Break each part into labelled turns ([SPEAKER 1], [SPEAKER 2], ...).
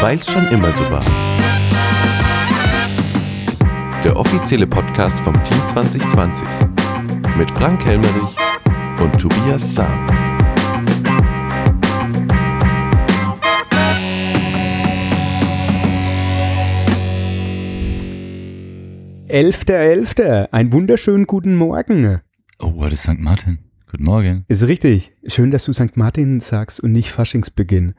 [SPEAKER 1] Weil's schon immer so war. Der offizielle Podcast vom Team 2020 mit Frank Helmerich und Tobias Sam.
[SPEAKER 2] Elfter, Elfter, einen wunderschönen guten Morgen.
[SPEAKER 3] Oh, heute ist St. Martin. Guten Morgen.
[SPEAKER 2] Ist richtig. Schön, dass du St. Martin sagst und nicht Faschingsbeginn.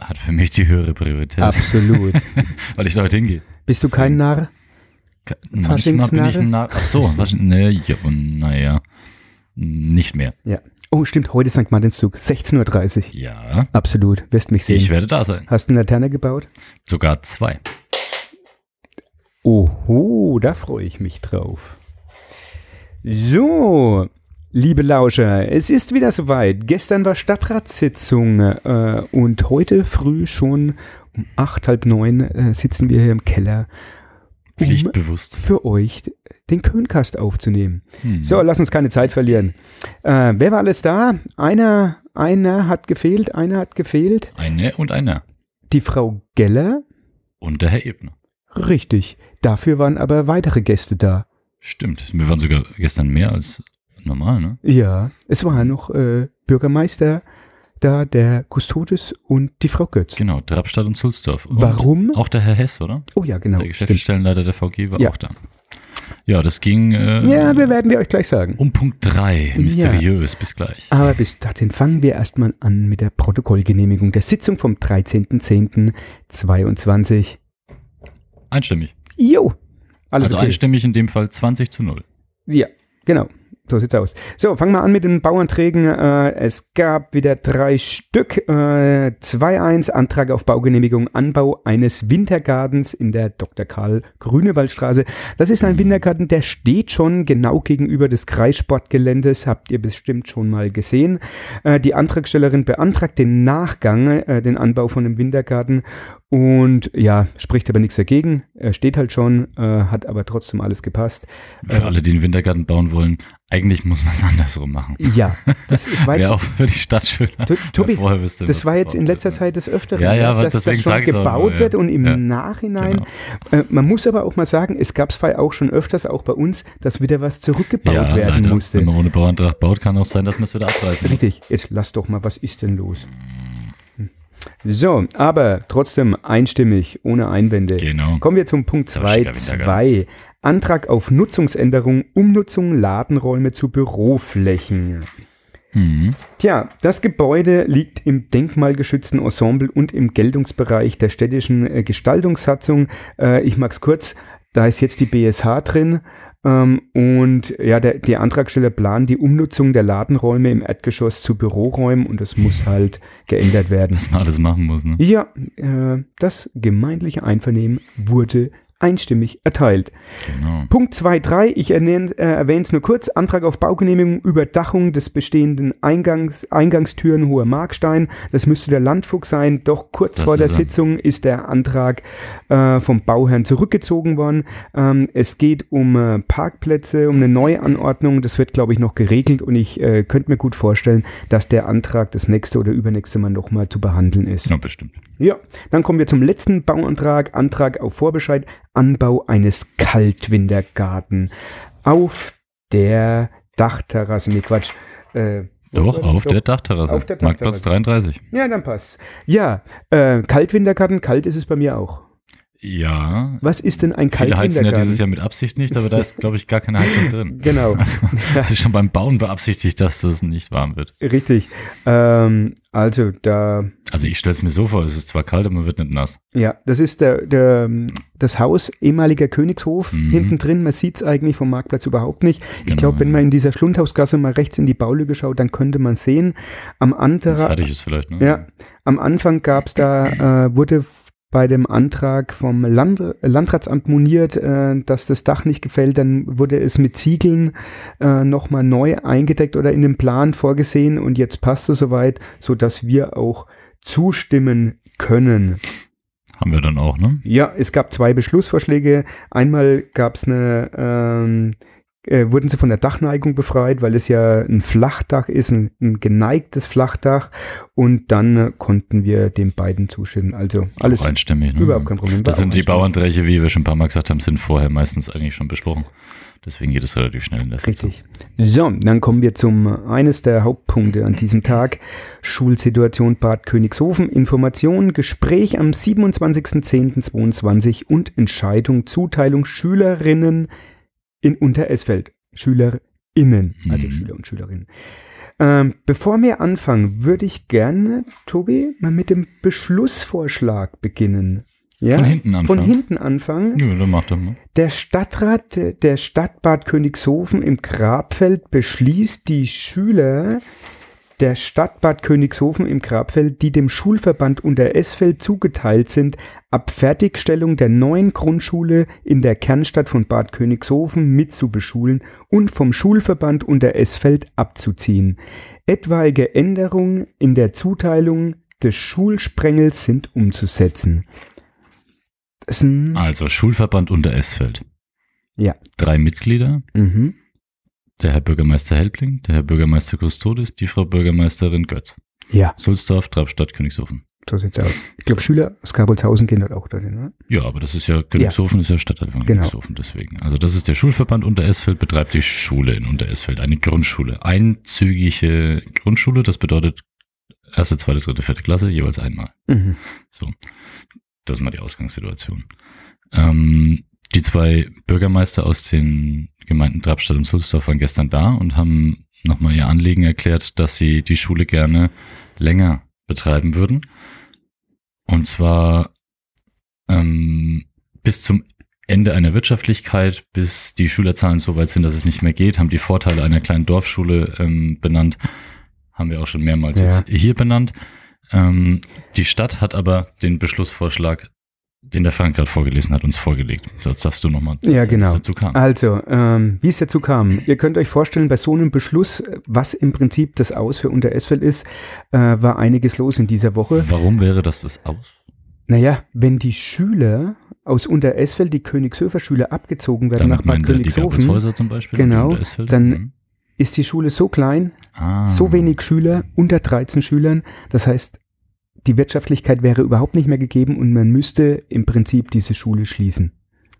[SPEAKER 3] Hat für mich die höhere Priorität.
[SPEAKER 2] Absolut.
[SPEAKER 3] Weil ich da heute hingehe.
[SPEAKER 2] Bist du kein Narr?
[SPEAKER 3] Ka- Manchmal bin ich ein Narr. Ach so, ne, ja, naja, nicht mehr.
[SPEAKER 2] Ja. Oh, stimmt, heute ist St. Martinszug, 16.30 Uhr.
[SPEAKER 3] Ja,
[SPEAKER 2] Absolut, wirst mich sehen.
[SPEAKER 3] ich werde da sein.
[SPEAKER 2] Hast du eine Laterne gebaut?
[SPEAKER 3] Sogar zwei.
[SPEAKER 2] Oho, da freue ich mich drauf. So, liebe Lauscher, es ist wieder soweit. Gestern war Stadtratssitzung äh, und heute früh schon um acht, halb neun äh, sitzen wir hier im Keller, um
[SPEAKER 3] Pflichtbewusst.
[SPEAKER 2] für euch den Köhncast aufzunehmen.
[SPEAKER 3] Hm.
[SPEAKER 2] So, lass uns keine Zeit verlieren. Äh, wer war alles da? Einer, einer hat gefehlt, einer hat gefehlt.
[SPEAKER 3] Eine und einer.
[SPEAKER 2] Die Frau Geller,
[SPEAKER 3] Und der Herr Ebner.
[SPEAKER 2] richtig. Dafür waren aber weitere Gäste da.
[SPEAKER 3] Stimmt. Wir waren sogar gestern mehr als normal, ne?
[SPEAKER 2] Ja, es war noch äh, Bürgermeister da, der Kustodes und die Frau Götz.
[SPEAKER 3] Genau, Drabstadt und Sulzdorf. Und
[SPEAKER 2] Warum?
[SPEAKER 3] Auch der Herr Hess, oder?
[SPEAKER 2] Oh ja, genau.
[SPEAKER 3] der. Geschäftsstellenleiter der VG war
[SPEAKER 2] Ja.
[SPEAKER 3] auch da. Ja, das ging äh,
[SPEAKER 2] Ja, wir werden wir euch gleich sagen.
[SPEAKER 3] um Punkt drei. Mysteriös. Bis gleich.
[SPEAKER 2] Aber bis dahin fangen wir erstmal an mit der Protokollgenehmigung der Sitzung vom 13.10.22.
[SPEAKER 3] Einstimmig.
[SPEAKER 2] Jo, alles
[SPEAKER 3] also
[SPEAKER 2] okay.
[SPEAKER 3] einstimmig in dem Fall 20 zu 0.
[SPEAKER 2] Ja, genau. So sieht's aus. So, fangen wir an mit den Bauanträgen. Äh, es gab wieder drei Stück. Äh, 2.1 Antrag auf Baugenehmigung Anbau eines Wintergartens in der Dr. Karl Grünewaldstraße. Das ist ein Wintergarten, der steht schon genau gegenüber des Kreissportgeländes. Habt ihr bestimmt schon mal gesehen. Äh, die Antragstellerin beantragt den Nachgang, äh, den Anbau von dem Wintergarten. Und ja, spricht aber nichts dagegen. Er steht halt schon, äh, hat aber trotzdem alles gepasst.
[SPEAKER 3] Für
[SPEAKER 2] Äh,
[SPEAKER 3] alle, die einen Wintergarten bauen wollen, eigentlich muss man es andersrum machen.
[SPEAKER 2] Ja, das ist weit
[SPEAKER 3] Wäre auch für die Stadt schöner.
[SPEAKER 2] Tobi,
[SPEAKER 3] wenn wüsste,
[SPEAKER 2] das war jetzt in letzter
[SPEAKER 3] wird, ne?
[SPEAKER 2] Zeit des Öfteren,
[SPEAKER 3] Ja, ja,
[SPEAKER 2] dass das schon gebaut
[SPEAKER 3] ja.
[SPEAKER 2] wird und im
[SPEAKER 3] Ja,
[SPEAKER 2] Nachhinein.
[SPEAKER 3] Genau.
[SPEAKER 2] Äh, man muss aber auch mal sagen, es gab es auch schon öfters, auch bei uns, dass wieder was zurückgebaut
[SPEAKER 3] Ja,
[SPEAKER 2] werden
[SPEAKER 3] leider. Wenn
[SPEAKER 2] musste.
[SPEAKER 3] man ohne Bauantrag baut, kann auch sein, dass man es wieder abreißen muss.
[SPEAKER 2] Richtig, jetzt lass doch mal, was ist denn los? Hm. So, aber trotzdem einstimmig, ohne Einwände.
[SPEAKER 3] Genau.
[SPEAKER 2] Kommen wir zum Punkt
[SPEAKER 3] Das war schicker
[SPEAKER 2] 2.2. Antrag auf Nutzungsänderung, Umnutzung Ladenräume zu Büroflächen.
[SPEAKER 3] Mhm.
[SPEAKER 2] Tja, das Gebäude liegt im denkmalgeschützten Ensemble und im Geltungsbereich der städtischen äh, Gestaltungssatzung. Äh, ich mag's kurz, da ist jetzt die BSH drin. Ähm, und ja, der, die Antragsteller planen die Umnutzung der Ladenräume im Erdgeschoss zu Büroräumen und das muss halt geändert werden.
[SPEAKER 3] Was man alles machen muss, ne?
[SPEAKER 2] Ja, äh, das gemeindliche Einvernehmen wurde einstimmig erteilt.
[SPEAKER 3] Genau.
[SPEAKER 2] Punkt 2.3, ich erwähne äh, erwähne es nur kurz, Antrag auf Baugenehmigung, Überdachung des bestehenden Eingangs, Eingangstüren Hoher Markstein. Das müsste der Landfuchs sein, doch kurz
[SPEAKER 3] Das
[SPEAKER 2] vor der
[SPEAKER 3] er.
[SPEAKER 2] Sitzung ist der Antrag äh, vom Bauherrn zurückgezogen worden. Ähm, es geht um äh, Parkplätze, um eine Neuanordnung, das wird glaube ich noch geregelt und ich äh, könnte mir gut vorstellen, dass der Antrag das nächste oder übernächste Mal nochmal zu behandeln ist.
[SPEAKER 3] Ja, bestimmt.
[SPEAKER 2] Ja, dann kommen wir zum letzten Bauantrag. Antrag auf Vorbescheid. Anbau eines Kaltwintergarten auf der Dachterrasse. Nee, Quatsch. Äh,
[SPEAKER 3] Doch, auf der Dachterrasse.
[SPEAKER 2] Auf der
[SPEAKER 3] Marktplatz
[SPEAKER 2] Dachterrasse.
[SPEAKER 3] 33.
[SPEAKER 2] Ja, dann passt. Ja, äh, Kaltwintergarten. Kalt ist es bei mir auch.
[SPEAKER 3] Ja.
[SPEAKER 2] Was ist denn ein
[SPEAKER 3] Viele heizen ja dieses Jahr mit Absicht nicht, aber da ist, glaube ich, gar keine Heizung drin.
[SPEAKER 2] Genau.
[SPEAKER 3] Also, das ist schon beim Bauen beabsichtigt, dass das nicht warm wird.
[SPEAKER 2] Richtig. Ähm, also da
[SPEAKER 3] Also ich stelle es mir so vor, es ist zwar kalt, aber man wird nicht nass.
[SPEAKER 2] Ja, das ist der, der, das Haus ehemaliger Königshof
[SPEAKER 3] Mhm.
[SPEAKER 2] hinten drin. Man sieht es eigentlich vom Marktplatz überhaupt nicht. ich
[SPEAKER 3] Genau,
[SPEAKER 2] glaube, wenn man in dieser Schlundhausgasse mal rechts in die Baulücke schaut, dann könnte man sehen. Am, anderer,
[SPEAKER 3] fertig ist vielleicht, ne?
[SPEAKER 2] ja, am Anfang gab es da, äh, wurde bei dem Antrag vom Land, Landratsamt moniert, äh, dass das Dach nicht gefällt. Dann wurde es mit Ziegeln äh, nochmal neu eingedeckt oder in dem Plan vorgesehen. Und jetzt passt es soweit, sodass wir auch zustimmen können.
[SPEAKER 3] Haben wir dann auch, ne?
[SPEAKER 2] Ja, es gab zwei Beschlussvorschläge. Einmal gab es eine ähm, äh, wurden sie von der Dachneigung befreit, weil es ja ein Flachdach ist, ein, ein geneigtes Flachdach. Und dann äh, konnten wir den beiden zustimmen. Also alles
[SPEAKER 3] Auch einstimmig. Ne?
[SPEAKER 2] Überhaupt kein Problem.
[SPEAKER 3] Das sind die Bauanträge, wie wir schon ein paar Mal gesagt haben, sind vorher meistens eigentlich schon besprochen. Deswegen geht es relativ schnell in der
[SPEAKER 2] Richtig. So, dann kommen wir zum eines der Hauptpunkte an diesem Tag. Schulsituation Bad Königshofen. Information, Gespräch am 27.10.22 und Entscheidung Zuteilung Schülerinnen in Unteresfeld. SchülerInnen, also mhm. Schüler und Schülerinnen. Ähm, bevor wir anfangen, würde ich gerne, Tobi, mal mit dem Beschlussvorschlag beginnen.
[SPEAKER 3] Ja? Von hinten anfangen.
[SPEAKER 2] Von hinten anfangen.
[SPEAKER 3] Ja, dann macht er mal.
[SPEAKER 2] Der Stadtrat der Stadt Bad Königshofen im Grabfeld beschließt, die Schüler der Stadt Bad Königshofen im Grabfeld, die dem Schulverband unter Esfeld zugeteilt sind, ab Fertigstellung der neuen Grundschule in der Kernstadt von Bad Königshofen mitzubeschulen und vom Schulverband unter Esfeld abzuziehen. Etwaige Änderungen in der Zuteilung des Schulsprengels sind umzusetzen.
[SPEAKER 3] Also Schulverband unter Esfeld.
[SPEAKER 2] Ja.
[SPEAKER 3] Drei Mitglieder. Mhm der Herr Bürgermeister Helbling, der Herr Bürgermeister Custodes, die Frau Bürgermeisterin Götz.
[SPEAKER 2] Ja.
[SPEAKER 3] Sulzdorf, Traubstadt, Königshofen.
[SPEAKER 2] So sieht's aus. Ich glaube, Schüler aus Karbolzhausen gehen dort auch dorthin,
[SPEAKER 3] ne? Ja, aber das ist ja, Königshofen ja. ist ja Stadtteil von genau. Königshofen, deswegen. Also das ist der Schulverband Unteresfeld, betreibt die Schule in Unteresfeld, eine Grundschule. Einzügige Grundschule, das bedeutet erste, zweite, dritte, vierte Klasse, jeweils einmal. Mhm. So. Das ist mal die Ausgangssituation. Ähm, die zwei Bürgermeister aus den Gemeinden Drabstadt und Sulzdorf waren gestern da und haben nochmal ihr Anliegen erklärt, dass sie die Schule gerne länger betreiben würden. Und zwar ähm, bis zum Ende einer Wirtschaftlichkeit, bis die Schülerzahlen so weit sind, dass es nicht mehr geht, haben die Vorteile einer kleinen Dorfschule ähm, benannt. Haben wir auch schon mehrmals ja. jetzt hier benannt. Ähm, die Stadt hat aber den Beschlussvorschlag den der Frank gerade vorgelesen hat, uns vorgelegt. Das darfst du nochmal
[SPEAKER 2] sagen, ja, genau. wie es dazu kam. Also, ähm, wie es dazu kam. Ihr könnt euch vorstellen, bei so einem Beschluss, was im Prinzip das Aus für Unteresfeld ist, äh, war einiges los in dieser Woche.
[SPEAKER 3] Warum wäre das das Aus?
[SPEAKER 2] Naja, wenn die Schüler aus Unteresfeld, die Königshöfer Schüler abgezogen werden
[SPEAKER 3] Damit nach Bad Königshofen, die zum Beispiel,
[SPEAKER 2] genau, dann mhm. ist die Schule so klein, ah. so wenig Schüler, unter 13 Schülern, das heißt, die Wirtschaftlichkeit wäre überhaupt nicht mehr gegeben und man müsste im Prinzip diese Schule schließen.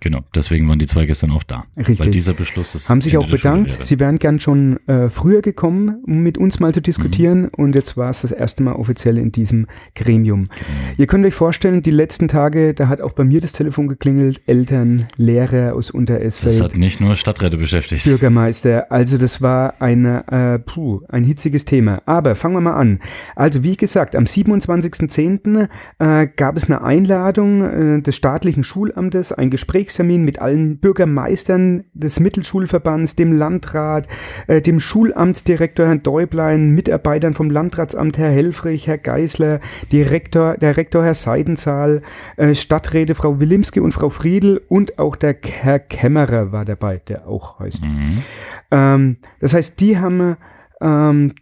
[SPEAKER 3] Genau, deswegen waren die zwei gestern auch da.
[SPEAKER 2] Richtig. Weil
[SPEAKER 3] dieser Beschluss ist.
[SPEAKER 2] Haben sich Ende auch bedankt. Sie wären gern schon äh, früher gekommen, um mit uns mal zu diskutieren. Mhm. Und jetzt war es das erste Mal offiziell in diesem Gremium. Genau. Ihr könnt euch vorstellen, die letzten Tage, da hat auch bei mir das Telefon geklingelt. Eltern, Lehrer aus Unteresfeld.
[SPEAKER 3] Das hat nicht nur Stadträte beschäftigt.
[SPEAKER 2] Bürgermeister. Also das war eine, äh, puh, ein hitziges Thema. Aber fangen wir mal an. Also wie gesagt, am 27.10. Äh, gab es eine Einladung äh, des staatlichen Schulamtes, ein Gespräch Gesprächstermin mit allen Bürgermeistern des Mittelschulverbands, dem Landrat, äh, dem Schulamtsdirektor Herrn Däublein, Mitarbeitern vom Landratsamt Herr Helfrich, Herr Geisler, Direktor, der Rektor Herr Seidenzahl, äh, Stadträte Frau Wilimski und Frau Friedel und auch der Herr Kämmerer war dabei, der auch heißt. Mhm. Ähm, das heißt, die haben ähm,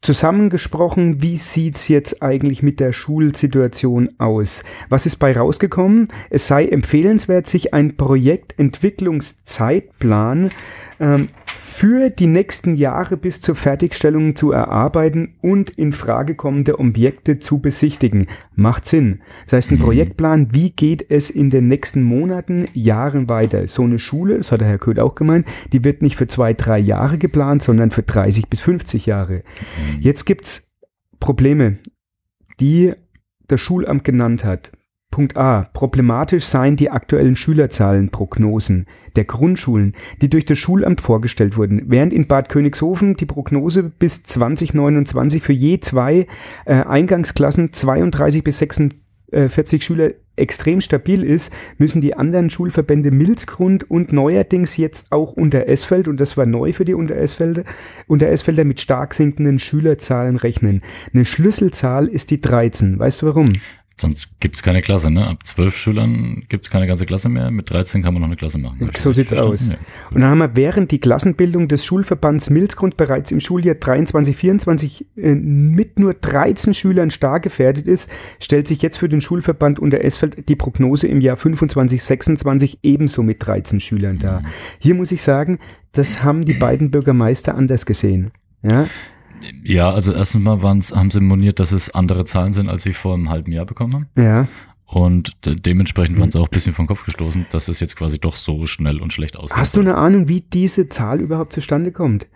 [SPEAKER 2] zusammengesprochen, wie sieht's jetzt eigentlich mit der Schulsituation aus? Was ist bei rausgekommen? Es sei empfehlenswert, sich ein Projektentwicklungszeitplan ähm, für die nächsten Jahre bis zur Fertigstellung zu erarbeiten und in Frage kommende Objekte zu besichtigen. Macht Sinn. Das heißt, ein mhm. Projektplan, wie geht es in den nächsten Monaten, Jahren weiter? So eine Schule, das hat der Herr Köth auch gemeint, die wird nicht für zwei, drei Jahre geplant, sondern für 30 bis 50 Jahre. Mhm. Jetzt gibt's Probleme, die das Schulamt genannt hat. Punkt A. Problematisch seien die aktuellen Schülerzahlenprognosen der Grundschulen, die durch das Schulamt vorgestellt wurden. Während in Bad Königshofen die Prognose bis 2029 für je zwei äh, Eingangsklassen 32 bis 46 Schüler extrem stabil ist, müssen die anderen Schulverbände Milzgrund und neuerdings jetzt auch unter Esfeld, und das war neu für die unter Esfelder, unter Esfelder mit stark sinkenden Schülerzahlen rechnen. Eine Schlüsselzahl ist die 13. Weißt du warum?
[SPEAKER 3] Sonst gibt's keine Klasse, ne? Ab zwölf Schülern gibt's keine ganze Klasse mehr. Mit 13 kann man noch eine Klasse machen.
[SPEAKER 2] So sieht's aus. Ja. Und dann haben wir während die Klassenbildung des Schulverbands Milzgrund bereits im Schuljahr 23, 24 äh, mit nur 13 Schülern stark gefährdet ist, stellt sich jetzt für den Schulverband unter Esfeld die Prognose im Jahr 25, 26 ebenso mit 13 Schülern dar. Mhm. Hier muss ich sagen, das haben die beiden Bürgermeister anders gesehen. Ja.
[SPEAKER 3] Ja, also erstens mal waren's, haben sie moniert, dass es andere Zahlen sind, als sie vor einem halben Jahr bekommen haben.
[SPEAKER 2] Ja.
[SPEAKER 3] Und dementsprechend waren sie auch ein bisschen vom Kopf gestoßen, dass es jetzt quasi doch so schnell und schlecht aussieht.
[SPEAKER 2] Hast du eine Ahnung, wie diese Zahl überhaupt zustande kommt?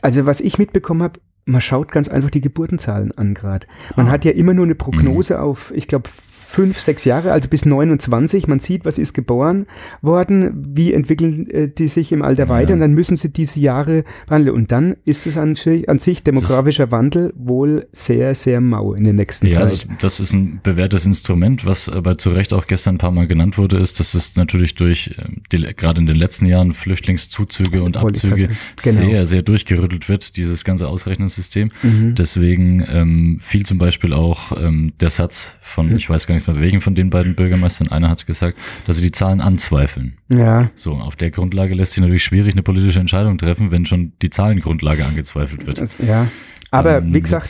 [SPEAKER 2] Also was ich mitbekommen habe, man schaut ganz einfach die Geburtenzahlen an gerade. Man ah. hat ja immer nur eine Prognose mhm. auf, ich glaube, fünf, sechs Jahre, also bis 29. Man sieht, was ist geboren worden, wie entwickeln äh, die sich im Alter ja. weiter und dann müssen sie diese Jahre wandeln. Und dann ist es an, an sich demografischer das, Wandel wohl sehr, sehr mau in den nächsten
[SPEAKER 3] ja, Zeit. Ja, das, das, ist ein bewährtes Instrument, was aber zu Recht auch gestern ein paar Mal genannt wurde, ist, dass es natürlich durch ähm, die, gerade in den letzten Jahren Flüchtlingszuzüge und Abzüge genau. sehr, sehr durchgerüttelt wird, dieses ganze Ausrechnungssystem. Mhm. Deswegen ähm, fiel zum Beispiel auch ähm, der Satz von, mhm. ich weiß gar nicht, mehr welchen von den beiden Bürgermeistern, einer hat es gesagt, dass sie die Zahlen anzweifeln.
[SPEAKER 2] Ja.
[SPEAKER 3] So, auf der Grundlage lässt sich natürlich schwierig eine politische Entscheidung treffen, wenn schon die Zahlengrundlage angezweifelt wird.
[SPEAKER 2] Das, ja. Aber wie gesagt,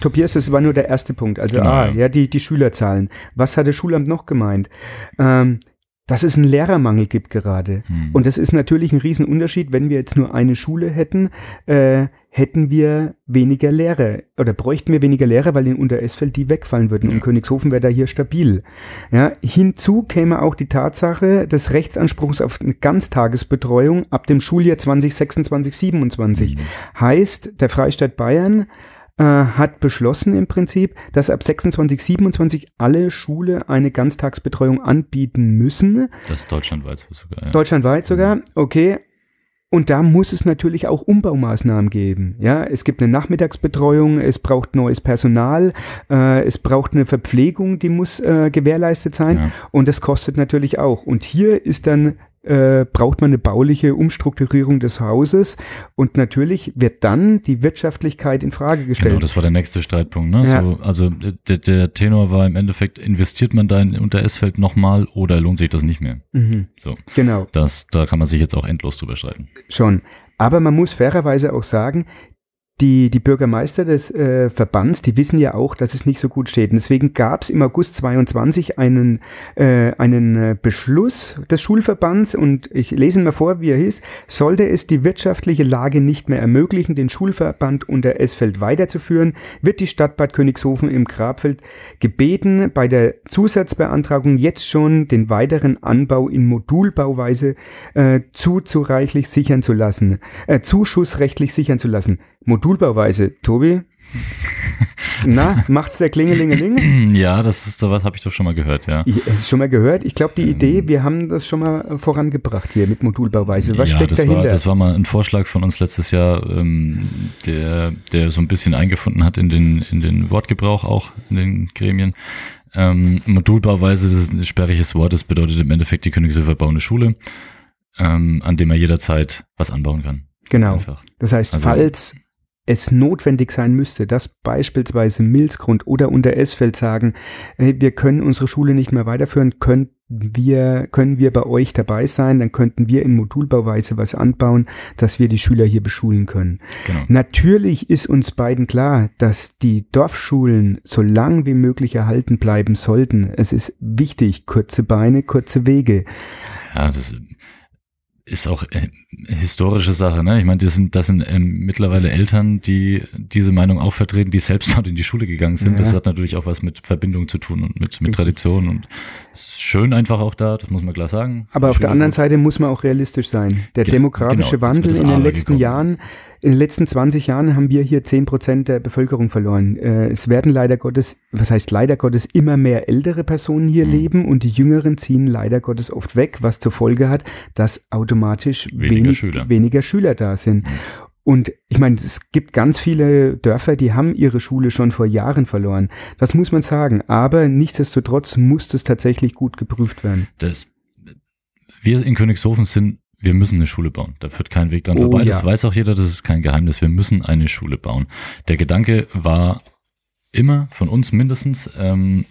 [SPEAKER 2] Tobias, das war nur der erste Punkt. Also, genau, ah, ja, die, die Schülerzahlen. Was hat das Schulamt noch gemeint? Ähm, dass es einen Lehrermangel gibt gerade. Hm. Und das ist natürlich ein Riesenunterschied, wenn wir jetzt nur eine Schule hätten, äh, hätten wir weniger Lehrer oder bräuchten wir weniger Lehrer, weil in Unteresfeld die wegfallen würden ja. und Königshofen wäre da hier stabil. Ja, hinzu käme auch die Tatsache des Rechtsanspruchs auf eine Ganztagesbetreuung ab dem Schuljahr 2026, 27. Mhm. Heißt, der Freistaat Bayern äh, hat beschlossen im Prinzip, dass ab 26, 27 alle Schule eine Ganztagsbetreuung anbieten müssen.
[SPEAKER 3] Das ist deutschlandweit sogar.
[SPEAKER 2] Ja. Deutschlandweit sogar, mhm. okay. Und da muss es natürlich auch Umbaumaßnahmen geben. Ja, es gibt eine Nachmittagsbetreuung, es braucht neues Personal, äh, es braucht eine Verpflegung, die muss äh, gewährleistet sein. Ja. Und das kostet natürlich auch. Und hier ist dann äh, braucht man eine bauliche Umstrukturierung des Hauses und natürlich wird dann die Wirtschaftlichkeit in Frage gestellt. Genau,
[SPEAKER 3] das war der nächste Streitpunkt. Ne? Ja. So, also der, der Tenor war im Endeffekt, investiert man da in Unter-Esfeld nochmal oder lohnt sich das nicht mehr?
[SPEAKER 2] Mhm.
[SPEAKER 3] So,
[SPEAKER 2] genau.
[SPEAKER 3] Das, da kann man sich jetzt auch endlos drüber streiten.
[SPEAKER 2] Schon. Aber man muss fairerweise auch sagen, die, die Bürgermeister des äh, Verbands, die wissen ja auch, dass es nicht so gut steht. Und deswegen gab es im August 22 einen, äh, einen äh, Beschluss des Schulverbands und ich lese mal vor, wie er hieß, sollte es die wirtschaftliche Lage nicht mehr ermöglichen, den Schulverband unter Esfeld weiterzuführen, wird die Stadt Bad Königshofen im Grabfeld gebeten, bei der Zusatzbeantragung jetzt schon den weiteren Anbau in Modulbauweise äh, zuzureichlich sichern zu lassen, äh, zuschussrechtlich sichern zu lassen. Modulbauweise. Tobi? Na, macht's der Klingelingeling?
[SPEAKER 3] Ja, das ist sowas, habe ich doch schon mal gehört, ja.
[SPEAKER 2] Ich, schon mal gehört. Ich glaube, die Idee, ähm. wir haben das schon mal vorangebracht hier mit Modulbauweise. Was ja, steckt
[SPEAKER 3] das
[SPEAKER 2] dahinter?
[SPEAKER 3] War, das war mal ein Vorschlag von uns letztes Jahr, ähm, der, der so ein bisschen eingefunden hat in den, in den Wortgebrauch auch in den Gremien. Ähm, Modulbauweise das ist ein sperriges Wort, das bedeutet im Endeffekt, die Königshöfer bauen eine Schule, ähm, an dem er jederzeit was anbauen kann.
[SPEAKER 2] Genau. Das heißt, also, falls es notwendig sein müsste, dass beispielsweise Milzgrund oder Unteresfeld sagen, hey, wir können unsere Schule nicht mehr weiterführen, können wir, können wir bei euch dabei sein, dann könnten wir in Modulbauweise was anbauen, dass wir die Schüler hier beschulen können. Genau. Natürlich ist uns beiden klar, dass die Dorfschulen so lang wie möglich erhalten bleiben sollten. Es ist wichtig, kurze Beine, kurze Wege.
[SPEAKER 3] Ja, das ist auch äh, historische Sache, ne? Ich meine, das sind, das sind ähm, mittlerweile Eltern, die diese Meinung auch vertreten, die selbst dort in die Schule gegangen sind. Ja. Das hat natürlich auch was mit Verbindung zu tun und mit, mit Tradition und ist schön einfach auch da, das muss man klar sagen.
[SPEAKER 2] Aber auf der anderen. Seite muss man auch realistisch sein. Der Ge demografische genau, Wandel in den letzten gekommen. Jahren in den letzten 20 Jahren haben wir hier 10 Prozent der Bevölkerung verloren. Äh, es werden leider Gottes, was heißt leider Gottes, immer mehr ältere Personen hier mhm. leben und die Jüngeren ziehen leider Gottes oft weg, was zur Folge hat, dass automatisch weniger, wenig, Schüler. weniger Schüler da sind. Mhm. Und ich meine, es gibt ganz viele Dörfer, die haben ihre Schule schon vor Jahren verloren. Das muss man sagen. Aber nichtsdestotrotz muss das tatsächlich gut geprüft werden.
[SPEAKER 3] Das, wir in Königshofen sind wir müssen eine Schule bauen. Da führt kein Weg dran oh, vorbei. Ja. Das weiß auch jeder, das ist kein Geheimnis. Wir müssen eine Schule bauen. Der Gedanke war immer von uns mindestens, ähm,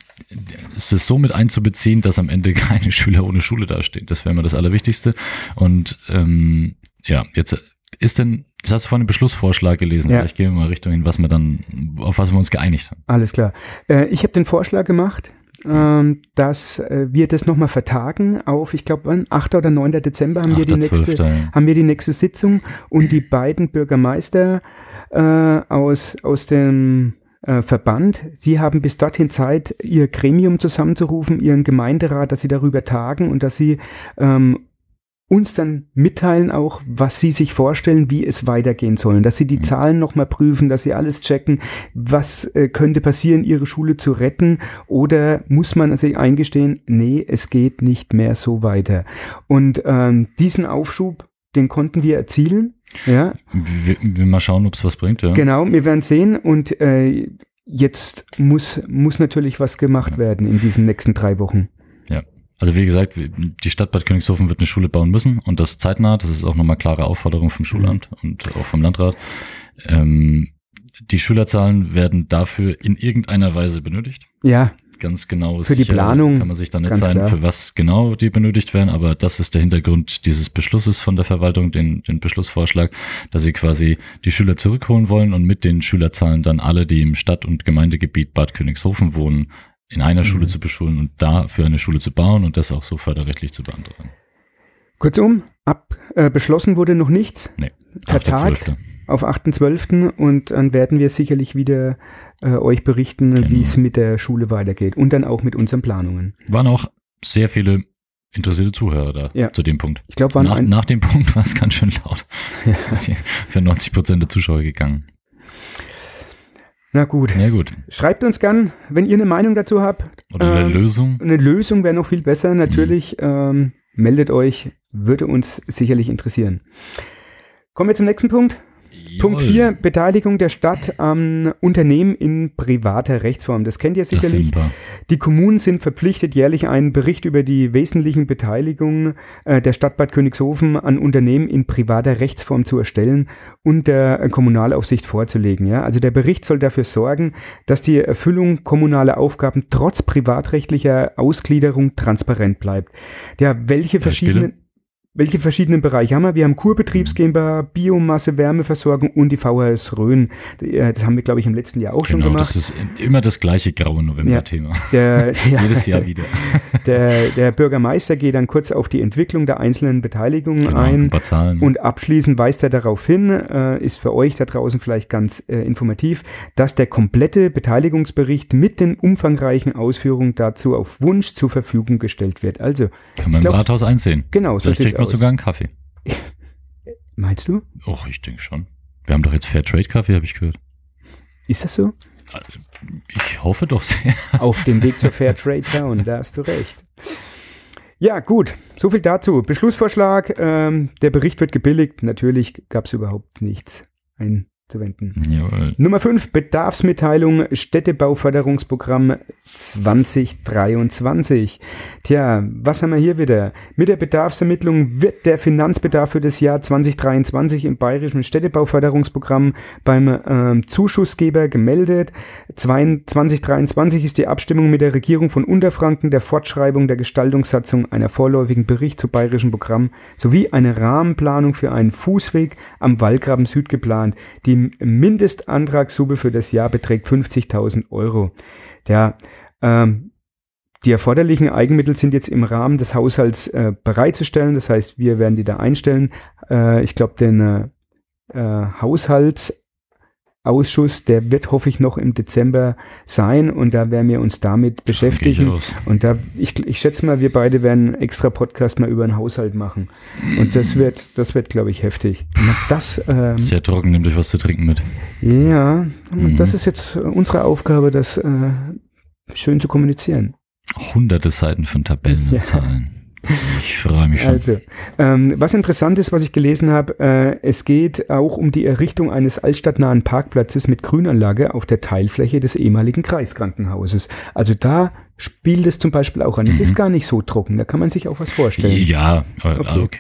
[SPEAKER 3] es ist so mit einzubeziehen, dass am Ende keine Schüler ohne Schule dastehen. Das wäre immer das Allerwichtigste. Und ähm, ja, jetzt ist denn, das hast du vorhin einen Beschlussvorschlag gelesen, ja. vielleicht gehen wir mal Richtung hin, was wir dann, auf was wir uns geeinigt haben.
[SPEAKER 2] Alles klar. Äh, ich habe den Vorschlag gemacht, ähm, dass äh, wir das nochmal vertagen auf, ich glaube, 8. oder 9. Dezember haben, 8. wir die nächste, 12. haben wir die nächste Sitzung und die beiden Bürgermeister äh, aus, aus dem äh, Verband. Sie haben bis dorthin Zeit, Ihr Gremium zusammenzurufen, Ihren Gemeinderat, dass Sie darüber tagen und dass Sie ähm, uns dann mitteilen auch, was sie sich vorstellen, wie es weitergehen soll, dass sie die mhm. Zahlen nochmal prüfen, dass sie alles checken, was äh, könnte passieren, ihre Schule zu retten oder muss man sich eingestehen, nee, es geht nicht mehr so weiter. Und ähm, diesen Aufschub, den konnten wir erzielen. Ja.
[SPEAKER 3] Wir, wir mal schauen, ob es was bringt. Ja.
[SPEAKER 2] Genau, wir werden sehen und äh, jetzt muss, muss natürlich was gemacht ja. werden in diesen nächsten drei Wochen.
[SPEAKER 3] Also wie gesagt, die Stadt Bad Königshofen wird eine Schule bauen müssen und das zeitnah. Das ist auch nochmal klare Aufforderung vom Schulamt und auch vom Landrat. Ähm, die Schülerzahlen werden dafür in irgendeiner Weise benötigt.
[SPEAKER 2] Ja.
[SPEAKER 3] Ganz genau.
[SPEAKER 2] Für die Planung.
[SPEAKER 3] Kann man sich dann nicht sein, klar. für was genau die benötigt werden, aber das ist der Hintergrund dieses Beschlusses von der Verwaltung, den, den Beschlussvorschlag, dass sie quasi die Schüler zurückholen wollen und mit den Schülerzahlen dann alle, die im Stadt- und Gemeindegebiet Bad Königshofen wohnen, in einer mhm. Schule zu beschulen und dafür eine Schule zu bauen und das auch so förderrechtlich zu beantragen.
[SPEAKER 2] Kurzum, ab, äh, beschlossen wurde noch nichts.
[SPEAKER 3] Nee,
[SPEAKER 2] vertagt auf 8.12. und dann werden wir sicherlich wieder äh, euch berichten, genau. wie es mit der Schule weitergeht und dann auch mit unseren Planungen.
[SPEAKER 3] Waren auch sehr viele interessierte Zuhörer da
[SPEAKER 2] ja.
[SPEAKER 3] zu dem Punkt.
[SPEAKER 2] Ich glaube,
[SPEAKER 3] nach, nach dem Punkt war es ganz schön laut. Ja. Für 90 Prozent der Zuschauer gegangen.
[SPEAKER 2] Na gut.
[SPEAKER 3] Ja, gut.
[SPEAKER 2] Schreibt uns gern, wenn ihr eine Meinung dazu habt.
[SPEAKER 3] Oder eine ähm, Lösung.
[SPEAKER 2] Eine Lösung wäre noch viel besser. Natürlich mhm. ähm, meldet euch, würde uns sicherlich interessieren. Kommen wir zum nächsten Punkt. Punkt 4, Beteiligung der Stadt am Unternehmen in privater Rechtsform. Das kennt ihr sicherlich. Die Kommunen sind verpflichtet, jährlich einen Bericht über die wesentlichen Beteiligungen äh, der Stadt Bad Königshofen an Unternehmen in privater Rechtsform zu erstellen und der Kommunalaufsicht vorzulegen. Ja? Also der Bericht soll dafür sorgen, dass die Erfüllung kommunaler Aufgaben trotz privatrechtlicher Ausgliederung transparent bleibt. Ja, welche verschiedenen welche verschiedenen Bereiche haben wir? Wir haben Kurbetriebs GmbH, Biomasse, Wärmeversorgung und die VHS Rhön. Äh, das haben wir, glaube ich, im letzten Jahr auch genau, schon gemacht.
[SPEAKER 3] Das ist immer das gleiche graue November-Thema.
[SPEAKER 2] Ja, ja,
[SPEAKER 3] Jedes Jahr wieder.
[SPEAKER 2] Der, der, Bürgermeister geht dann kurz auf die Entwicklung der einzelnen Beteiligungen genau, ein.
[SPEAKER 3] Ein Zahlen.
[SPEAKER 2] Und abschließend weist er darauf hin, äh, ist für euch da draußen vielleicht ganz äh, informativ, dass der komplette Beteiligungsbericht mit den umfangreichen Ausführungen dazu auf Wunsch zur Verfügung gestellt wird. Also
[SPEAKER 3] kann man glaub, im Rathaus einsehen.
[SPEAKER 2] Genau,
[SPEAKER 3] so kriegt man sogar einen Kaffee.
[SPEAKER 2] Meinst du?
[SPEAKER 3] Och, ich denke schon. Wir haben doch jetzt Fairtrade Kaffee, habe ich gehört.
[SPEAKER 2] Ist das so?
[SPEAKER 3] Ich hoffe doch sehr.
[SPEAKER 2] Auf dem Weg zur Fairtrade Town, da hast du recht. Ja, gut. So viel dazu. Beschlussvorschlag. Ähm, der Bericht wird gebilligt. Natürlich gab es überhaupt nichts. Ein zu wenden.
[SPEAKER 3] Jawohl.
[SPEAKER 2] Nummer 5, Bedarfsmitteilung Städtebauförderungsprogramm 2023. Tja, was haben wir hier wieder? Mit der Bedarfsermittlung wird der Finanzbedarf für das Jahr 2023 im Bayerischen Städtebauförderungsprogramm beim äh, Zuschussgeber gemeldet. 2023 ist die Abstimmung mit der Regierung von Unterfranken der Fortschreibung der Gestaltungssatzung einer vorläufigen Bericht zu bayerischen Programm sowie eine Rahmenplanung für einen Fußweg am Wallgraben Süd geplant. Die Mindestantragssumme für das Jahr beträgt 50.000 Euro. Der, ähm, die erforderlichen Eigenmittel sind jetzt im Rahmen des Haushalts äh, bereitzustellen. Das heißt, wir werden die da einstellen. Äh, ich glaube, den äh, äh Haushalts Ausschuss, der wird, hoffe ich, noch im Dezember sein und da werden wir uns damit beschäftigen. Und da, ich, ich schätze mal, wir beide werden einen extra Podcast mal über den Haushalt machen. Und das wird, das wird, glaube ich, heftig. Das,
[SPEAKER 3] ähm, Sehr trocken, nehmt euch was zu trinken mit.
[SPEAKER 2] Ja, mhm. das ist jetzt unsere Aufgabe, das äh, schön zu kommunizieren.
[SPEAKER 3] Hunderte Seiten von Tabellen und ja. Zahlen. Ich freue mich schon.
[SPEAKER 2] Also, ähm, was interessant ist, was ich gelesen habe, äh, es geht auch um die Errichtung eines altstadtnahen Parkplatzes mit Grünanlage auf der Teilfläche des ehemaligen Kreiskrankenhauses. Also da spielt es zum Beispiel auch an. Es ist mhm. gar nicht so trocken, da kann man sich auch was vorstellen.
[SPEAKER 3] Ja, okay. okay.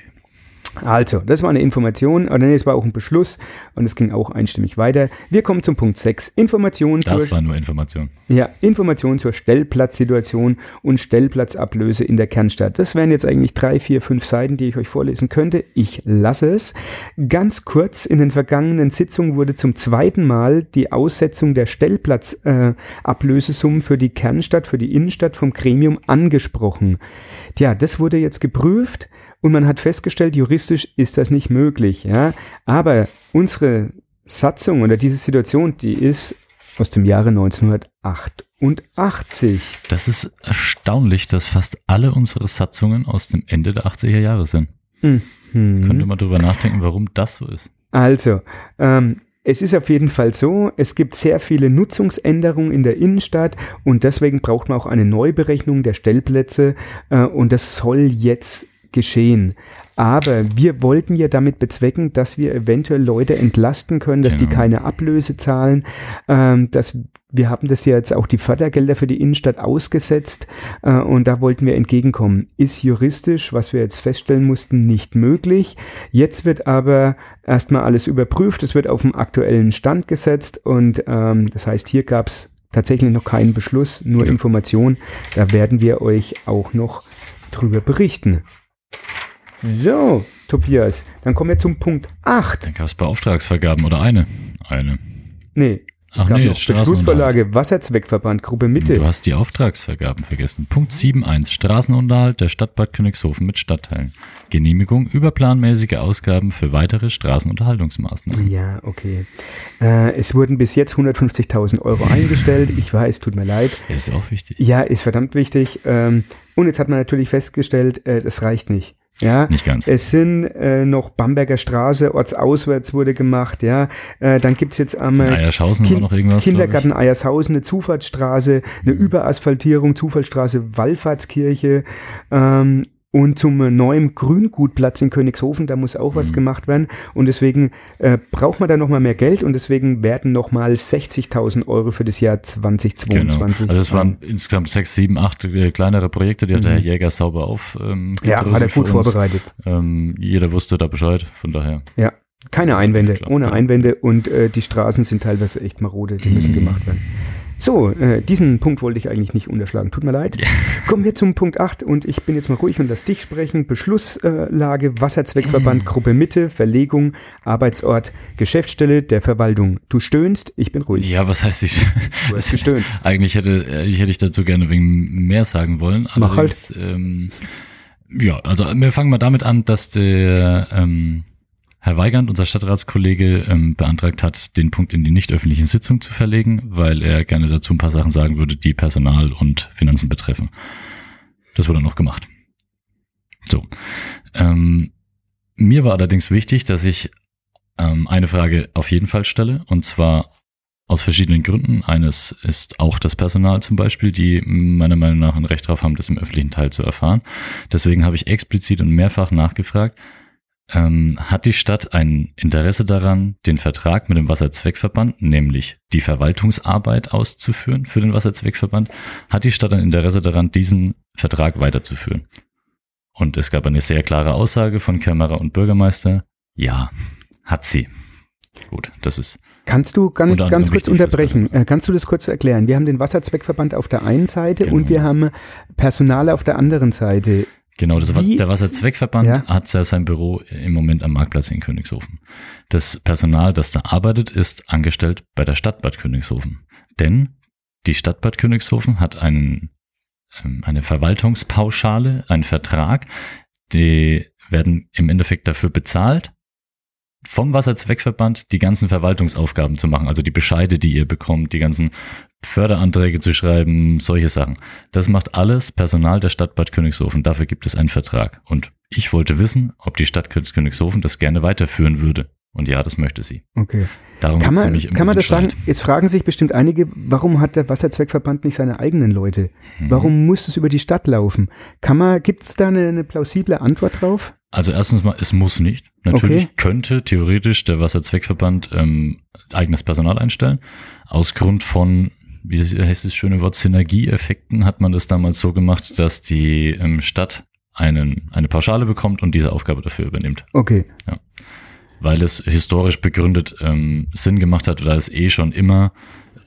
[SPEAKER 2] Also, das war eine Information, oder nee, es war auch ein Beschluss und es ging auch einstimmig weiter. Wir kommen zum Punkt 6. Information
[SPEAKER 3] Das war nur Information.
[SPEAKER 2] Ja, Information zur Stellplatzsituation und Stellplatzablöse in der Kernstadt. Das wären jetzt eigentlich drei, vier, fünf Seiten, die ich euch vorlesen könnte. Ich lasse es. Ganz kurz, in den vergangenen Sitzungen wurde zum zweiten Mal die Aussetzung der Stellplatzablösesummen äh, für die Kernstadt, für die Innenstadt vom Gremium angesprochen. Tja, das wurde jetzt geprüft und man hat festgestellt, juristisch ist das nicht möglich. Ja? Aber unsere Satzung oder diese Situation, die ist aus dem Jahre 1988.
[SPEAKER 3] Das ist erstaunlich, dass fast alle unsere Satzungen aus dem Ende der 80er Jahre sind. Mhm. Könnte man darüber nachdenken, warum das so ist.
[SPEAKER 2] Also, ähm, es ist auf jeden Fall so, es gibt sehr viele Nutzungsänderungen in der Innenstadt und deswegen braucht man auch eine Neuberechnung der Stellplätze äh, und das soll jetzt geschehen. Aber wir wollten ja damit bezwecken, dass wir eventuell Leute entlasten können, dass genau. die keine Ablöse zahlen, ähm, dass wir haben das ja jetzt auch die Fördergelder für die Innenstadt ausgesetzt äh, und da wollten wir entgegenkommen. Ist juristisch, was wir jetzt feststellen mussten, nicht möglich. Jetzt wird aber erstmal alles überprüft, es wird auf dem aktuellen Stand gesetzt und ähm, das heißt, hier gab es tatsächlich noch keinen Beschluss, nur ja. Information. Da werden wir euch auch noch drüber berichten. So, Tobias, dann kommen wir zum Punkt 8.
[SPEAKER 3] Dann gab es Beauftragsvergaben oder eine. Eine.
[SPEAKER 2] Nee, es Ach gab nee, noch Beschlussvorlage Wasserzweckverband Gruppe Mitte.
[SPEAKER 3] Du hast die Auftragsvergaben vergessen. Punkt 7.1 Straßenunterhalt der Stadt Bad Königshofen mit Stadtteilen. Genehmigung überplanmäßige Ausgaben für weitere Straßenunterhaltungsmaßnahmen.
[SPEAKER 2] Ja, okay. Äh, es wurden bis jetzt 150.000 Euro eingestellt. Ich weiß, tut mir leid.
[SPEAKER 3] ist auch wichtig.
[SPEAKER 2] Ja, ist verdammt wichtig. Ähm, und jetzt hat man natürlich festgestellt, äh, das reicht nicht. Ja,
[SPEAKER 3] nicht ganz.
[SPEAKER 2] Es sind äh, noch Bamberger Straße, ortsauswärts wurde gemacht, ja. Äh, dann gibt's jetzt am
[SPEAKER 3] äh, Eiershausen kind noch irgendwas,
[SPEAKER 2] Kindergarten Eiershausen, eine Zufahrtsstraße, eine mhm. Überasphaltierung, Zufallstraße, Wallfahrtskirche, ähm, und zum neuen Grüngutplatz in Königshofen, da muss auch mhm. was gemacht werden. Und deswegen äh, braucht man da nochmal mehr Geld und deswegen werden nochmal 60.000 Euro für das Jahr 2022.
[SPEAKER 3] Genau. Also es waren insgesamt sechs, sieben, acht äh, kleinere Projekte, die hat der Herr mhm. Jäger sauber auf.
[SPEAKER 2] Ähm, ja, hat er gut vorbereitet.
[SPEAKER 3] Ähm, jeder wusste da Bescheid, von daher.
[SPEAKER 2] Ja, keine Einwände, ohne Einwände und äh, die Straßen sind teilweise echt marode, die müssen mhm. gemacht werden. So, äh, diesen Punkt wollte ich eigentlich nicht unterschlagen. Tut mir leid. Ja. Kommen wir zum Punkt 8 und ich bin jetzt mal ruhig und lass dich sprechen. Beschlusslage, Wasserzweckverband, Gruppe Mitte, Verlegung, Arbeitsort, Geschäftsstelle der Verwaltung. Du stöhnst, ich bin ruhig.
[SPEAKER 3] Ja, was heißt ich?
[SPEAKER 2] Du hast gestöhnt.
[SPEAKER 3] eigentlich hätte, ich hätte ich dazu gerne wegen mehr sagen wollen.
[SPEAKER 2] Mach halt.
[SPEAKER 3] Ähm, ja, also wir fangen mal damit an, dass der ähm, Herr Weigand, unser Stadtratskollege, ähm, beantragt hat, den Punkt in die nicht öffentlichen Sitzung zu verlegen, weil er gerne dazu ein paar Sachen sagen würde, die Personal und Finanzen betreffen. Das wurde noch gemacht. So. Ähm, mir war allerdings wichtig, dass ich ähm, eine Frage auf jeden Fall stelle, und zwar aus verschiedenen Gründen. Eines ist auch das Personal zum Beispiel, die meiner Meinung nach ein Recht darauf haben, das im öffentlichen Teil zu erfahren. Deswegen habe ich explizit und mehrfach nachgefragt, ähm, hat die Stadt ein Interesse daran, den Vertrag mit dem Wasserzweckverband, nämlich die Verwaltungsarbeit auszuführen für den Wasserzweckverband, hat die Stadt ein Interesse daran, diesen Vertrag weiterzuführen. Und es gab eine sehr klare Aussage von Kämmerer und Bürgermeister, ja, hat sie. Gut, das ist.
[SPEAKER 2] Kannst du ganz, ganz kurz unterbrechen? Äh, kannst du das kurz erklären? Wir haben den Wasserzweckverband auf der einen Seite genau. und wir haben Personal auf der anderen Seite.
[SPEAKER 3] Genau, das war, der Wasserzweckverband ja? hat ja sein Büro im Moment am Marktplatz in Königshofen. Das Personal, das da arbeitet, ist angestellt bei der Stadt Bad Königshofen. Denn die Stadt Bad Königshofen hat einen, ähm, eine Verwaltungspauschale, einen Vertrag, die werden im Endeffekt dafür bezahlt, vom Wasserzweckverband die ganzen Verwaltungsaufgaben zu machen, also die Bescheide, die ihr bekommt, die ganzen Förderanträge zu schreiben, solche Sachen. Das macht alles Personal der Stadt Bad Königshofen. Dafür gibt es einen Vertrag. Und ich wollte wissen, ob die Stadt Königshofen das gerne weiterführen würde. Und ja, das möchte sie.
[SPEAKER 2] Okay.
[SPEAKER 3] Darum
[SPEAKER 2] kann man, kann man das Streit. sagen? Jetzt fragen sich bestimmt einige, warum hat der Wasserzweckverband nicht seine eigenen Leute? Mhm. Warum muss es über die Stadt laufen? Kann man, gibt es da eine, eine plausible Antwort drauf?
[SPEAKER 3] Also erstens mal, es muss nicht. Natürlich okay. könnte theoretisch der Wasserzweckverband ähm, eigenes Personal einstellen. Aus Grund von, wie heißt das schöne Wort, Synergieeffekten hat man das damals so gemacht, dass die ähm, Stadt einen, eine Pauschale bekommt und diese Aufgabe dafür übernimmt.
[SPEAKER 2] Okay.
[SPEAKER 3] Ja. Weil es historisch begründet ähm, Sinn gemacht hat, da es eh schon immer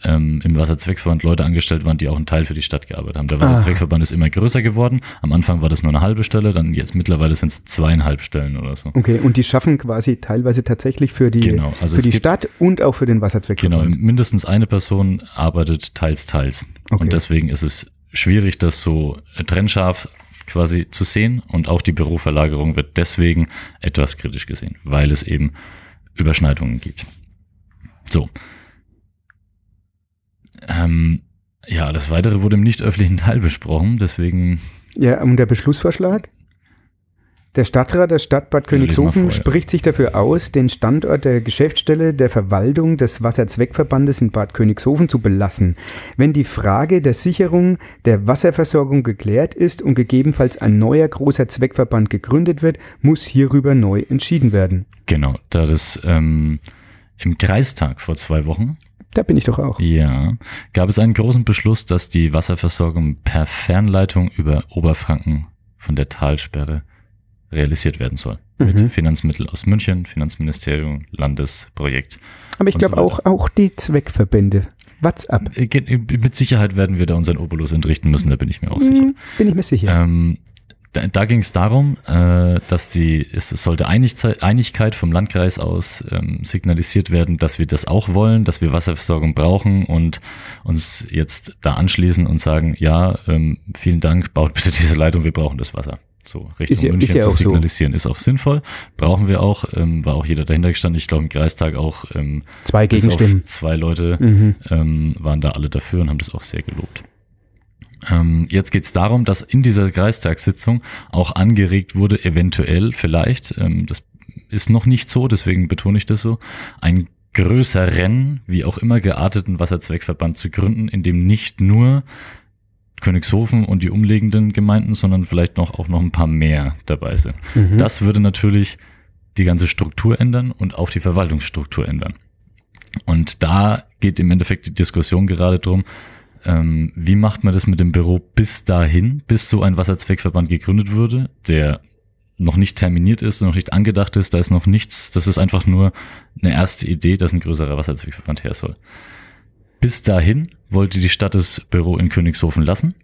[SPEAKER 3] ähm, im Wasserzweckverband Leute angestellt waren, die auch einen Teil für die Stadt gearbeitet haben. Der
[SPEAKER 2] Ah.
[SPEAKER 3] Wasserzweckverband ist immer größer geworden. Am Anfang war das nur eine halbe Stelle, dann jetzt mittlerweile sind es zweieinhalb Stellen oder so.
[SPEAKER 2] Okay, und die schaffen quasi teilweise tatsächlich für die,
[SPEAKER 3] Genau, also
[SPEAKER 2] für die Stadt und auch für den
[SPEAKER 3] Genau,
[SPEAKER 2] Wasserzweckverband.
[SPEAKER 3] mindestens eine Person arbeitet teils, teils.
[SPEAKER 2] Okay.
[SPEAKER 3] Und deswegen ist es schwierig, das so trennscharf quasi zu sehen. Und auch die Büroverlagerung wird deswegen etwas kritisch gesehen, weil es eben Überschneidungen gibt. So. Ähm, ja, das Weitere wurde im nicht öffentlichen Teil besprochen, deswegen
[SPEAKER 2] Ja, und der Beschlussvorschlag? Der Stadtrat der Stadt Bad Königshofen
[SPEAKER 3] ja.
[SPEAKER 2] spricht sich dafür aus, den Standort der Geschäftsstelle der Verwaltung des Wasserzweckverbandes in Bad Königshofen zu belassen, wenn die Frage der Sicherung der Wasserversorgung geklärt ist und gegebenenfalls ein neuer großer Zweckverband gegründet wird, muss hierüber neu entschieden werden.
[SPEAKER 3] genau, da das ähm, im Kreistag vor zwei Wochen
[SPEAKER 2] Da bin ich doch auch.
[SPEAKER 3] Ja, gab es einen großen Beschluss, dass die Wasserversorgung per Fernleitung über Oberfranken von der Talsperre realisiert werden soll.
[SPEAKER 2] Mhm.
[SPEAKER 3] Mit Finanzmitteln aus München, Finanzministerium, Landesprojekt.
[SPEAKER 2] Aber ich
[SPEAKER 3] und so
[SPEAKER 2] glaube auch, auch die Zweckverbände. WhatsApp.
[SPEAKER 3] Äh, ge- Mit Sicherheit werden wir da unseren Obolus entrichten müssen, da bin ich mir auch sicher.
[SPEAKER 2] Hm, bin ich mir sicher.
[SPEAKER 3] Ähm, da da ging es darum, äh, dass die, es sollte Einigzei- Einigkeit vom Landkreis aus ähm, signalisiert werden, dass wir das auch wollen, dass wir Wasserversorgung brauchen und uns jetzt da anschließen und sagen, ja, ähm, vielen Dank, baut bitte diese Leitung, wir brauchen das Wasser. So Richtung
[SPEAKER 2] Ist ja-
[SPEAKER 3] München
[SPEAKER 2] ist ja
[SPEAKER 3] zu
[SPEAKER 2] auch so.
[SPEAKER 3] signalisieren, ist auch sinnvoll. Brauchen wir auch, ähm, war auch jeder dahinter gestanden. Ich glaube im Kreistag auch ähm,
[SPEAKER 2] Zwei Gegenstimmen.
[SPEAKER 3] zwei Leute
[SPEAKER 2] Mhm.
[SPEAKER 3] ähm, waren da alle dafür und haben das auch sehr gelobt. Ähm, jetzt geht es darum, dass in dieser Kreistagssitzung auch angeregt wurde, eventuell vielleicht, ähm, das ist noch nicht so, deswegen betone ich das so, ein größeren, wie auch immer gearteten Wasserzweckverband zu gründen, in dem nicht nur Königshofen und die umliegenden Gemeinden, sondern vielleicht noch auch noch ein paar mehr dabei sind.
[SPEAKER 2] Mhm.
[SPEAKER 3] Das würde natürlich die ganze Struktur ändern und auch die Verwaltungsstruktur ändern. Und da geht im Endeffekt die Diskussion gerade drum, ähm, wie macht man das mit dem Büro bis dahin, bis so ein Wasserzweckverband gegründet würde, der noch nicht terminiert ist, noch nicht angedacht ist, da ist noch nichts, das ist einfach nur eine erste Idee, dass ein größerer Wasserzweckverband her soll. Bis dahin wollte die Stadt das Büro in Königshofen lassen.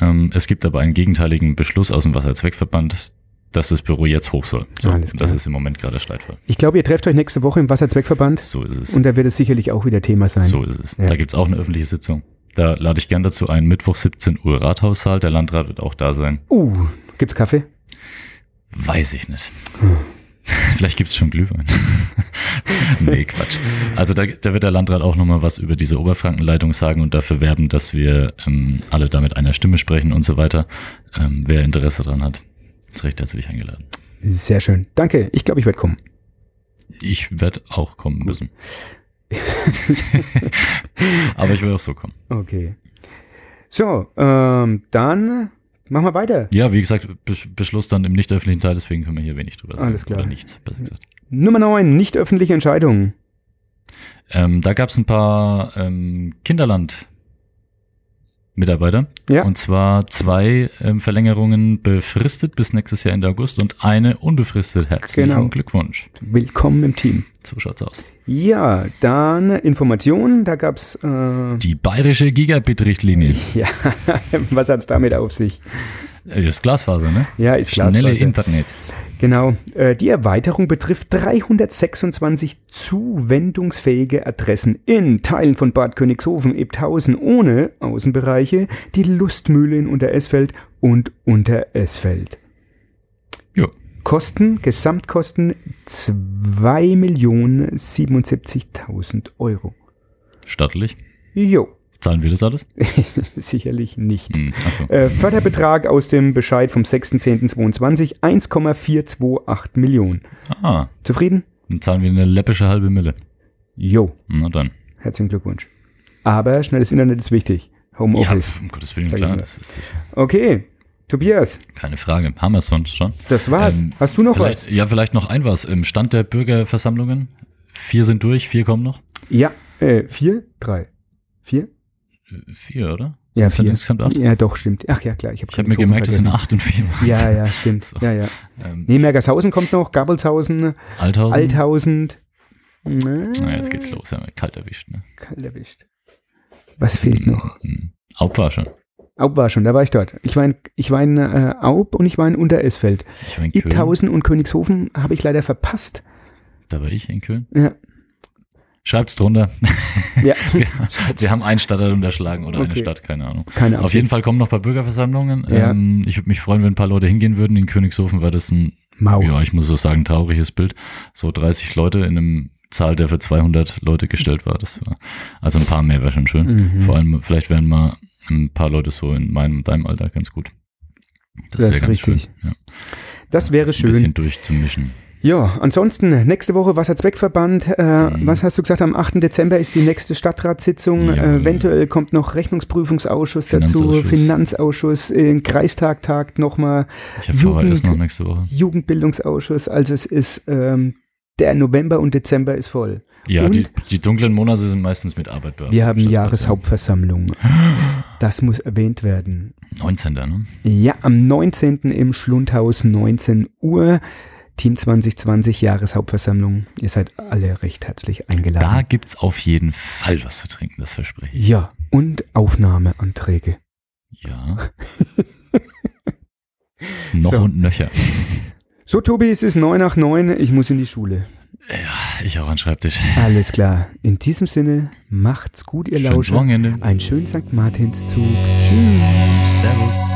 [SPEAKER 3] Ähm, es gibt aber einen gegenteiligen Beschluss aus dem Wasserzweckverband, dass das Büro jetzt hoch soll. So, das ist im Moment gerade der Streitfall.
[SPEAKER 2] Ich glaube, ihr trefft euch nächste Woche im Wasserzweckverband
[SPEAKER 3] So ist es.
[SPEAKER 2] und da wird es sicherlich auch wieder Thema sein.
[SPEAKER 3] So ist es.
[SPEAKER 2] Ja.
[SPEAKER 3] Da gibt's auch eine öffentliche Sitzung. Da lade ich gern dazu ein. Mittwoch 17 Uhr Rathaussaal. Der Landrat wird auch da sein.
[SPEAKER 2] Uh, gibt's Kaffee?
[SPEAKER 3] Weiß ich nicht. Vielleicht gibt's schon Glühwein. nee, Quatsch. Also da, da wird der Landrat auch nochmal was über diese Oberfrankenleitung sagen und dafür werben, dass wir ähm, alle da mit einer Stimme sprechen und so weiter. Ähm, wer Interesse dran hat, ist recht herzlich eingeladen.
[SPEAKER 2] Sehr schön. Danke. Ich glaube, ich werde kommen.
[SPEAKER 3] Ich werde auch kommen müssen. Aber ich will auch so kommen.
[SPEAKER 2] Okay. So, ähm, dann machen wir weiter.
[SPEAKER 3] Ja, wie gesagt, Besch- Beschluss dann im nicht öffentlichen Teil, deswegen können wir hier wenig drüber sagen.
[SPEAKER 2] Alles klar.
[SPEAKER 3] Oder nichts, besser gesagt.
[SPEAKER 2] Nummer 9, nicht öffentliche Entscheidungen.
[SPEAKER 3] Ähm, da gab es ein paar ähm, Kinderland-Mitarbeiter.
[SPEAKER 2] Ja.
[SPEAKER 3] Und zwar zwei ähm, Verlängerungen befristet bis nächstes Jahr Ende August und eine unbefristet. Herzlichen
[SPEAKER 2] Genau.
[SPEAKER 3] Glückwunsch.
[SPEAKER 2] Willkommen im Team.
[SPEAKER 3] So schaut's aus.
[SPEAKER 2] Ja, dann Informationen. Da gab's äh,
[SPEAKER 3] Die bayerische Gigabit-Richtlinie.
[SPEAKER 2] ja, was hat's damit auf sich?
[SPEAKER 3] Äh, Das ist Glasfaser, ne?
[SPEAKER 2] Ja, ist
[SPEAKER 3] Schnelle
[SPEAKER 2] Glasfaser.
[SPEAKER 3] Internet.
[SPEAKER 2] Genau. Äh, die Erweiterung betrifft 326 zuwendungsfähige Adressen in Teilen von Bad Königshofen, Ebthausen ohne Außenbereiche, die Lustmühle in Unteresfeld und Unteresfeld.
[SPEAKER 3] Jo.
[SPEAKER 2] Kosten, Gesamtkosten 2.077.000 Euro.
[SPEAKER 3] Stattlich.
[SPEAKER 2] Jo,
[SPEAKER 3] Zahlen wir das alles?
[SPEAKER 2] sicherlich nicht.
[SPEAKER 3] Hm, achso.
[SPEAKER 2] Äh, Förderbetrag aus dem Bescheid vom 6.10.22 1,428 Millionen.
[SPEAKER 3] Ah,
[SPEAKER 2] Zufrieden?
[SPEAKER 3] dann zahlen wir eine läppische halbe Mille.
[SPEAKER 2] Jo,
[SPEAKER 3] Na dann.
[SPEAKER 2] herzlichen Glückwunsch. Aber schnelles Internet ist wichtig.
[SPEAKER 3] Ja,
[SPEAKER 2] Homeoffice.
[SPEAKER 3] um Gottes Willen, klar.
[SPEAKER 2] Okay, Tobias,
[SPEAKER 3] keine Frage. Haben wir es sonst schon?
[SPEAKER 2] das war's.
[SPEAKER 3] Ähm,
[SPEAKER 2] Hast du noch was?
[SPEAKER 3] Ja, vielleicht noch ein was. Im Stand der Bürgerversammlungen. Vier sind durch, vier kommen noch.
[SPEAKER 2] Ja, äh, vier, drei, vier?
[SPEAKER 3] Vier, oder?
[SPEAKER 2] Ja, vier. Ja, doch, stimmt. Ach ja, klar.
[SPEAKER 3] Ich habe hab mir gemerkt, das sind acht und vier.
[SPEAKER 2] Ja, ja, stimmt. So. Ja, ja. Ähm, nee, Mergershausen kommt noch, Gabelshausen,
[SPEAKER 3] Althausen.
[SPEAKER 2] Althausen.
[SPEAKER 3] Na, jetzt geht's los. Ja, kalt erwischt. Ne?
[SPEAKER 2] Kalt erwischt. Was fehlt noch?
[SPEAKER 3] Mhm. Aub war schon.
[SPEAKER 2] Aub war schon, da war ich dort. Ich war in, ich war in äh, Aub und ich war in Unteresfeld. Ich war in Köln. Ibthausen und Königshofen habe ich leider verpasst.
[SPEAKER 3] Da war ich in Köln.
[SPEAKER 2] Ja.
[SPEAKER 3] Schreibt's drunter. Ja. wir, wir, haben einen Stadtteil unterschlagen oder okay. eine Stadt, keine Ahnung.
[SPEAKER 2] Keine
[SPEAKER 3] Auf jeden Fall kommen noch ein paar Bürgerversammlungen. Ja. Ähm, ich würde mich freuen, wenn ein paar Leute hingehen würden. In Königshofen war das ein, Mau. ja, ich muss so sagen, trauriges Bild. So 30 Leute in einem Zahl, der für 200 Leute gestellt war. Das war, also ein paar mehr wäre schon schön. Mhm. Vor allem, vielleicht wären mal ein paar Leute so in meinem, deinem Alter ganz gut.
[SPEAKER 2] Das, das wäre ganz richtig. schön. Ja. Das wäre das schön. Ein
[SPEAKER 3] bisschen durchzumischen.
[SPEAKER 2] Ja, ansonsten nächste Woche Wasserzweckverband. Äh, mhm. Was hast du gesagt? Am 8. Dezember ist die nächste Stadtratssitzung. Ja, äh, eventuell kommt noch Rechnungsprüfungsausschuss dazu, Finanzausschuss, äh, Kreistag tagt nochmal.
[SPEAKER 3] Ich habe Jugend, noch nächste Woche.
[SPEAKER 2] Jugendbildungsausschuss. Also es ist ähm, der November und Dezember ist voll.
[SPEAKER 3] Ja, die, die, dunklen Monate sind meistens mit Arbeit
[SPEAKER 2] bearbeitet. Wir haben Jahreshauptversammlung. Das muss erwähnt werden.
[SPEAKER 3] 19. Ne?
[SPEAKER 2] Ja, am 19. im Schlundhaus, 19 Uhr. Team 2020 Jahreshauptversammlung. Ihr seid alle recht herzlich eingeladen.
[SPEAKER 3] Da gibt es auf jeden Fall was zu trinken, das verspreche ich.
[SPEAKER 2] Ja, und Aufnahmeanträge.
[SPEAKER 3] Ja. Noch so. und nöcher.
[SPEAKER 2] So, Tobi, es ist neun nach neun. Ich muss in die Schule.
[SPEAKER 3] Ja, ich auch an Schreibtisch.
[SPEAKER 2] Alles klar. In diesem Sinne, macht's gut, ihr Lauscher. Ein schönen St. Martinszug. Tschüss.